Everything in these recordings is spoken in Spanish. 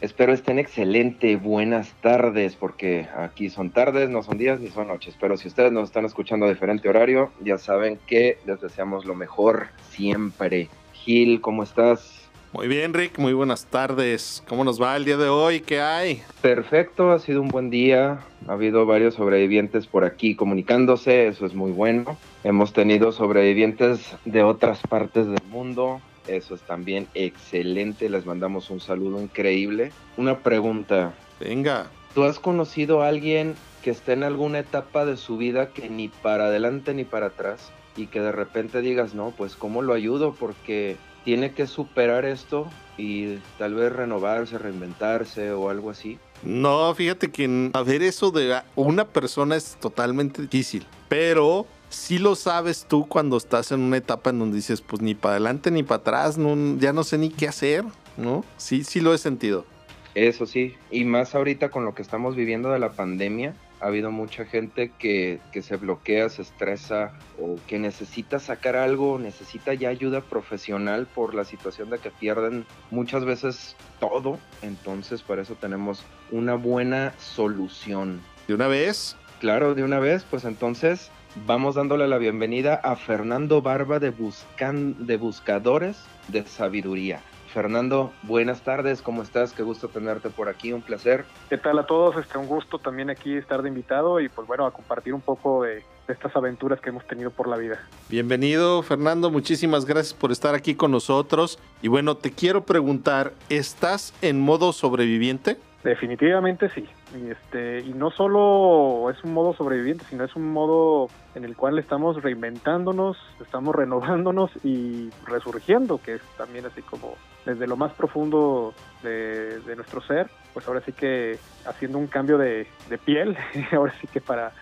espero estén excelente, buenas tardes, porque aquí son tardes, no son días ni son noches, pero si ustedes nos están escuchando a diferente horario, ya saben que les deseamos lo mejor siempre. Gil, ¿cómo estás? Muy bien, Rick, muy buenas tardes. ¿Cómo nos va el día de hoy? ¿Qué hay? Perfecto, ha sido un buen día. Ha habido varios sobrevivientes por aquí comunicándose, eso es muy bueno. Hemos tenido sobrevivientes de otras partes del mundo, eso es también excelente. Les mandamos un saludo increíble. Una pregunta. Venga. ¿Tú has conocido a alguien que esté en alguna etapa de su vida que ni para adelante ni para atrás y que de repente digas, no, pues cómo lo ayudo porque tiene que superar esto y tal vez renovarse, reinventarse o algo así? No, fíjate que a ver eso de una persona es totalmente difícil, pero sí lo sabes tú cuando estás en una etapa en donde dices, pues ni para adelante ni para atrás, no, ya no sé ni qué hacer, ¿no? Sí, sí lo he sentido. Eso sí, y más ahorita con lo que estamos viviendo de la pandemia, ha habido mucha gente que, que, se bloquea, se estresa o que necesita sacar algo, necesita ya ayuda profesional por la situación de que pierden muchas veces todo. Entonces, para eso tenemos una buena solución. ¿De una vez? Claro, de una vez. Pues entonces vamos dándole la bienvenida a Fernando Barba de, Buscan de Buscadores de Sabiduría. Fernando, buenas tardes, ¿cómo estás? Qué gusto tenerte por aquí, un placer. ¿Qué tal a todos? Este, un gusto también aquí estar de invitado y pues bueno, a compartir un poco de, de estas aventuras que hemos tenido por la vida. Bienvenido, Fernando, muchísimas gracias por estar aquí con nosotros. Y bueno, te quiero preguntar, ¿estás en modo sobreviviente? Definitivamente sí. Y, este, y no solo es un modo sobreviviente, sino es un modo en el cual estamos reinventándonos, estamos renovándonos y resurgiendo, que es también así como desde lo más profundo de, de nuestro ser, pues ahora sí que haciendo un cambio de, de piel, ahora sí que para,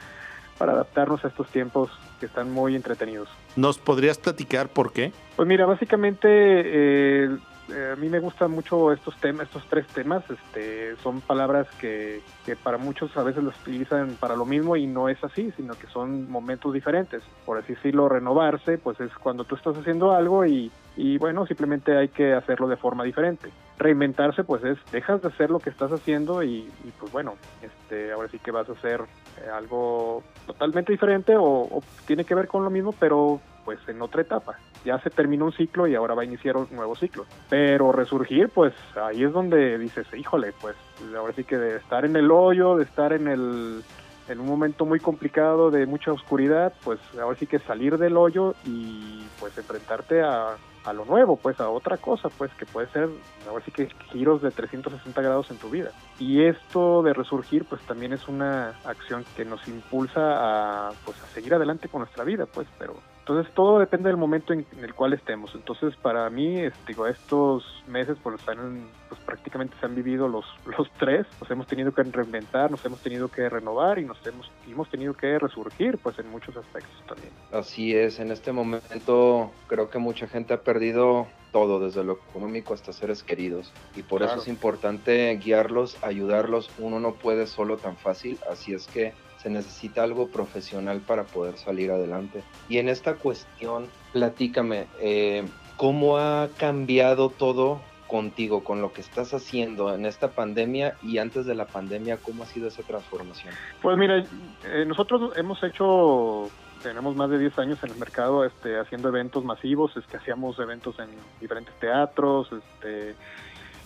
para adaptarnos a estos tiempos que están muy entretenidos. ¿Nos podrías platicar por qué? Pues mira, básicamente eh, eh, a mí me gustan mucho estos temas, estos tres temas, este, son palabras que, que, para muchos a veces los utilizan para lo mismo y no es así, sino que son momentos diferentes. Por así decirlo, renovarse, pues es cuando tú estás haciendo algo y, y bueno, simplemente hay que hacerlo de forma diferente. Reinventarse, pues es, dejas de hacer lo que estás haciendo y, y pues bueno, este, ahora sí que vas a hacer eh, algo totalmente diferente o, o tiene que ver con lo mismo, pero pues en otra etapa. Ya se terminó un ciclo y ahora va a iniciar un nuevo ciclo. Pero resurgir, pues ahí es donde dices, híjole, pues ahora sí que de estar en el hoyo, de estar en el en un momento muy complicado de mucha oscuridad, pues ahora sí que salir del hoyo y pues enfrentarte a, a lo nuevo, pues a otra cosa, pues que puede ser, ahora sí que giros de 360 grados en tu vida. Y esto de resurgir, pues también es una acción que nos impulsa a, pues, a seguir adelante con nuestra vida, pues, pero entonces todo depende del momento en, en, el cual estemos. Entonces para mí, este, digo, estos meses pues, están, pues prácticamente se han vivido los, los tres. Nos hemos tenido que reinventar, nos hemos tenido que renovar y nos hemos, hemos tenido que resurgir pues en muchos aspectos también. Así es, en este momento creo que mucha gente ha perdido todo, desde lo económico hasta seres queridos. Y por claro. eso es importante guiarlos, ayudarlos. Uno no puede solo tan fácil, así es que se necesita algo profesional para poder salir adelante. Y en esta cuestión, platícame, eh, ¿cómo ha cambiado todo contigo, con lo que estás haciendo en esta pandemia y antes de la pandemia, cómo ha sido esa transformación? Pues mira, eh, nosotros hemos hecho tenemos más de 10 años en el mercado este, haciendo eventos masivos, es que hacíamos eventos en diferentes teatros, este,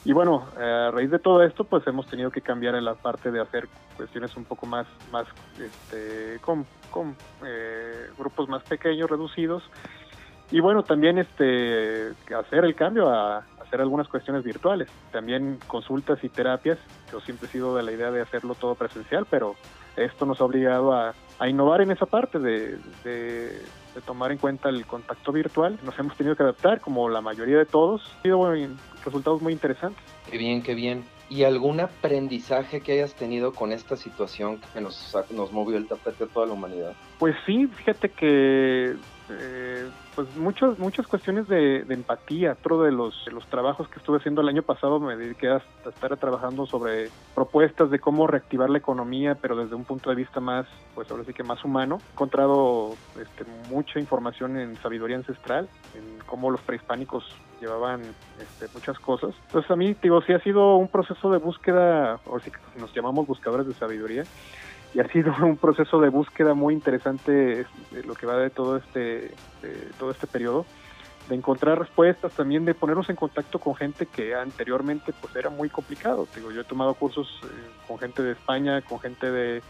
y bueno, a raíz de todo esto, pues hemos tenido que cambiar en la parte de hacer cuestiones un poco más, más este, con, con eh, grupos más pequeños, reducidos. Y bueno, también este, hacer el cambio a hacer algunas cuestiones virtuales. También consultas y terapias. Yo siempre he sido de la idea de hacerlo todo presencial, pero esto nos ha obligado a, a innovar en esa parte de, de, de, tomar en cuenta el contacto virtual. Nos hemos tenido que adaptar, como la mayoría de todos. Ha sido bueno, resultados muy interesantes. Qué bien, qué bien. ¿Y algún aprendizaje que hayas tenido con esta situación que nos, nos movió el tapete a toda la humanidad? Pues sí, fíjate que eh, pues muchas muchas cuestiones de, empatía. Otro de los, los trabajos que estuve haciendo el año pasado me dediqué a, estar trabajando sobre propuestas de cómo reactivar la economía, pero desde un punto de vista más, pues ahora sí que más humano. He encontrado este, mucha información en sabiduría ancestral, en cómo los prehispánicos llevaban este, muchas cosas. Entonces a mí, digo, sí ha sido un proceso de búsqueda, o sí que nos llamamos buscadores de sabiduría, y ha sido un proceso de búsqueda muy interesante lo que va de todo este todo este periodo de encontrar respuestas también de ponernos en contacto con gente que anteriormente pues era muy complicado. Digo yo he tomado cursos eh, con gente de España con gente de,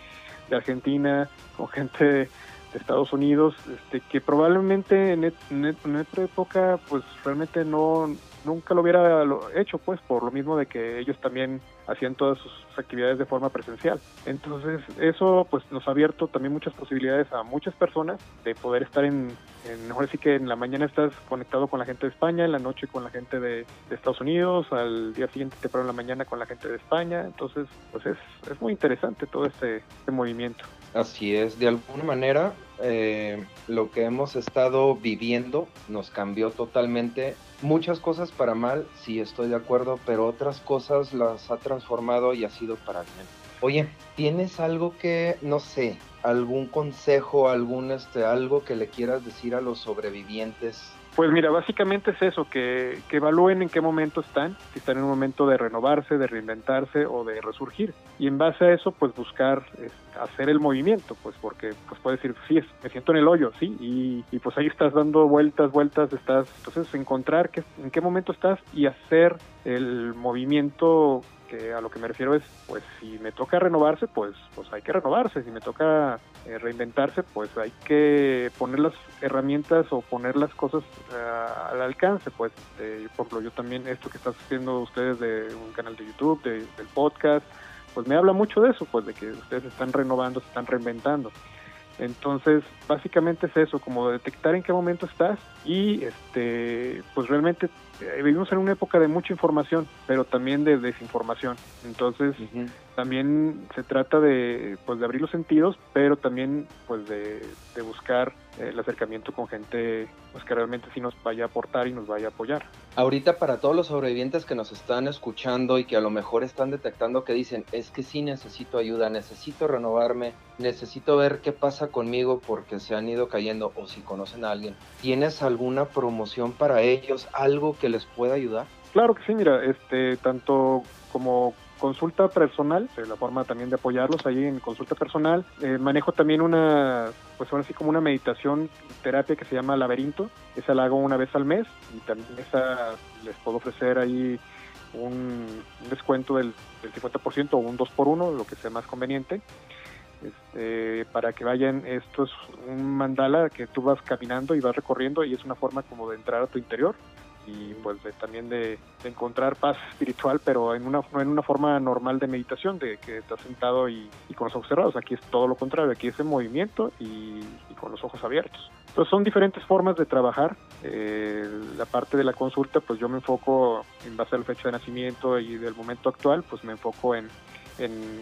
Argentina con gente de, Estados Unidos este que probablemente en, en, otra época pues realmente no nunca lo hubiera hecho, pues, por lo mismo de que ellos también hacían todas sus actividades de forma presencial. Entonces, eso pues nos ha abierto también muchas posibilidades a muchas personas de poder estar en, en ahora sí que en la mañana estás conectado con la gente de España, en la noche con la gente de, Estados Unidos, al día siguiente te paro en la mañana con la gente de España. Entonces, pues es, es muy interesante todo este, este movimiento. Así es, de alguna manera eh, lo que hemos estado viviendo nos cambió totalmente. Muchas cosas para mal, sí estoy de acuerdo, pero otras cosas las ha transformado y ha sido para bien. Oye, ¿tienes algo que, no sé, algún consejo, algún este, algo que le quieras decir a los sobrevivientes pues mira, básicamente es eso, que, evalúen en qué momento están, si están en un momento de renovarse, de reinventarse o de resurgir. Y en base a eso, pues buscar hacer el movimiento, pues porque pues puedes decir, sí, me siento en el hoyo, sí, y, y pues ahí estás dando vueltas, vueltas, estás, entonces encontrar que, en qué momento estás y hacer el movimiento que a lo que me refiero es, pues si me toca renovarse, pues, pues hay que renovarse, si me toca eh, reinventarse, pues hay que poner las herramientas o poner las cosas eh, al alcance, pues, por ejemplo, yo también, esto que están haciendo ustedes de un canal de YouTube, del podcast, pues me habla mucho de eso, pues de que ustedes están renovando, se están reinventando. Entonces, básicamente es eso, como detectar en qué momento estás y este pues realmente eh, vivimos en una época de mucha información, pero también de desinformación. Entonces, también se trata de pues de abrir los sentidos, pero también pues de, de buscar el acercamiento con gente pues que realmente sí nos vaya a aportar y nos vaya a apoyar. Ahorita para todos los sobrevivientes que nos están escuchando y que a lo mejor están detectando que dicen, es que sí necesito ayuda, necesito renovarme, necesito ver qué pasa conmigo porque se han ido cayendo o si conocen a alguien, ¿tienes alguna promoción para ellos, algo que les pueda ayudar? Claro que sí, mira, este tanto como consulta personal, la forma también de apoyarlos ahí en consulta personal. Eh, manejo también una, pues ahora sí como una meditación, terapia que se llama laberinto. Esa la hago una vez al mes y también esa les puedo ofrecer ahí un, descuento del, 50% o un 2 por 1 lo que sea más conveniente. Este, para que vayan, esto es un mandala que tú vas caminando y vas recorriendo y es una forma como de entrar a tu interior y pues también de, encontrar paz espiritual, pero en una, en una forma normal de meditación, de que estás sentado y, con los ojos cerrados. Aquí es todo lo contrario, aquí es en movimiento y, con los ojos abiertos. Entonces son diferentes formas de trabajar. Eh, la parte de la consulta, pues yo me enfoco en base a la fecha de nacimiento y del momento actual, pues me enfoco en en,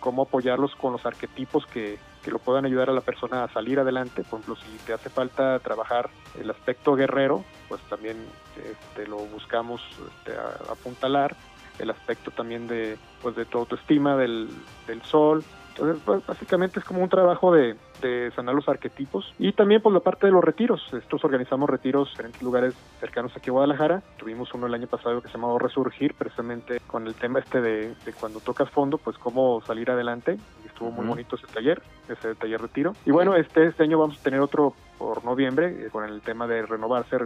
cómo apoyarlos con los arquetipos que, que, lo puedan ayudar a la persona a salir adelante. Por ejemplo, si te hace falta trabajar el aspecto guerrero, pues también este, lo buscamos este, apuntalar. El aspecto también de, pues de tu autoestima, del, del sol, entonces, pues, básicamente es como un trabajo de, de, sanar los arquetipos y también por pues, la parte de los retiros. Estos organizamos retiros en diferentes lugares cercanos aquí a Guadalajara. Tuvimos uno el año pasado que se llamó Resurgir, precisamente con el tema este de, de cuando tocas fondo, pues cómo salir adelante. Y estuvo muy bonito ese taller, ese taller retiro. Y bueno, este, este año vamos a tener otro por noviembre eh, con el tema de renovarse,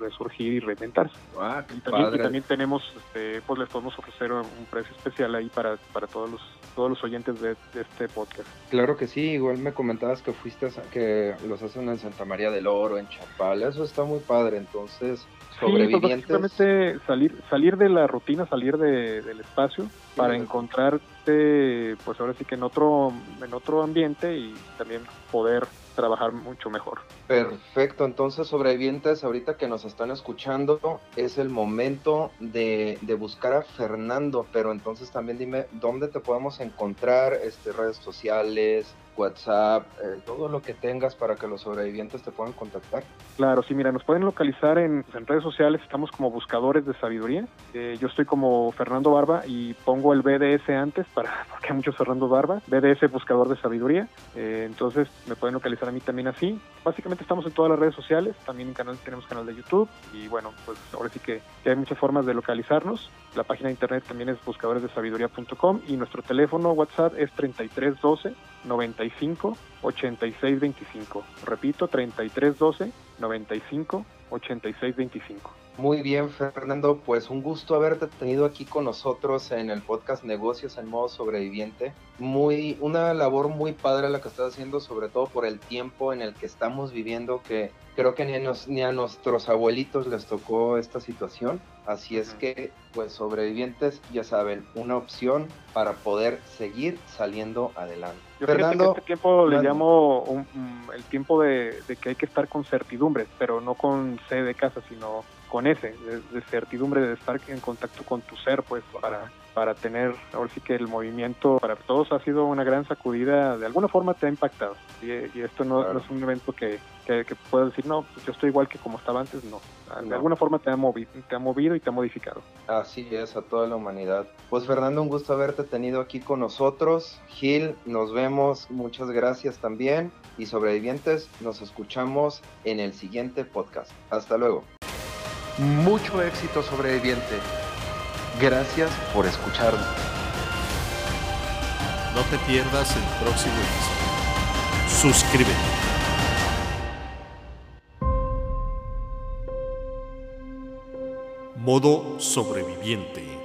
resurgir y reinventarse. Ah, y, también, y, también, tenemos, este, pues les podemos ofrecer un precio especial ahí para, para todos los todos los oyentes de, este podcast. Claro que sí, igual me comentabas que fuiste a, que los hacen en Santa María del Oro, en Chapal, eso está muy padre, entonces pues, sobrevivientes. Sí, salir, salir de la rutina, salir del espacio para encontrarte, pues ahora sí que en otro, en otro ambiente y también poder trabajar mucho mejor. Perfecto, entonces sobrevivientes, ahorita que nos están escuchando, es el momento de, de, buscar a Fernando, pero entonces también dime dónde te podemos encontrar, este, redes sociales, WhatsApp, eh, todo lo que tengas para que los sobrevivientes te puedan contactar. Claro, sí, mira, nos pueden localizar en, redes sociales, estamos como buscadores de sabiduría. Eh, yo estoy como Fernando Barba y pongo el BDS antes para porque hay muchos Fernando Barba, BDS buscador de sabiduría. Eh, entonces me pueden localizar a mí también así. Básicamente estamos en todas las redes sociales, también en canal, tenemos canal de YouTube y bueno, pues ahora sí que hay muchas formas de localizarnos. La página de internet también es buscadoresdesabiduría.com y nuestro teléfono WhatsApp es 3312 95 86 25. Repito, 33 12 95 86 25. Muy bien, Fernando, pues un gusto haberte tenido aquí con nosotros en el podcast Negocios en modo sobreviviente. Muy una labor muy padre la que estás haciendo, sobre todo por el tiempo en el que estamos viviendo que creo que ni a, nos, ni a nuestros abuelitos les tocó esta situación. Así es que, pues sobrevivientes, ya saben, una opción para poder seguir saliendo adelante. Yo Fernando, que este tiempo le llamo un, el tiempo de, de, que hay que estar con certidumbres, pero no con C de casa, sino con ese, de, de, certidumbre de estar en contacto con tu ser, pues para, para tener, ahora sí que el movimiento para todos ha sido una gran sacudida, de alguna forma te ha impactado. Y, y esto no, claro. no, es un evento que, que, que puedo decir, no, pues yo estoy igual que como estaba antes, no. De no. alguna forma te ha, movido, te ha movido y te ha modificado. Así es, a toda la humanidad. Pues Fernando, un gusto haberte tenido aquí con nosotros. Gil, nos vemos, muchas gracias también. Y sobrevivientes, nos escuchamos en el siguiente podcast. Hasta luego. Mucho éxito sobreviviente. Gracias por escucharnos. No te pierdas el próximo episodio. Suscríbete. Modo sobreviviente.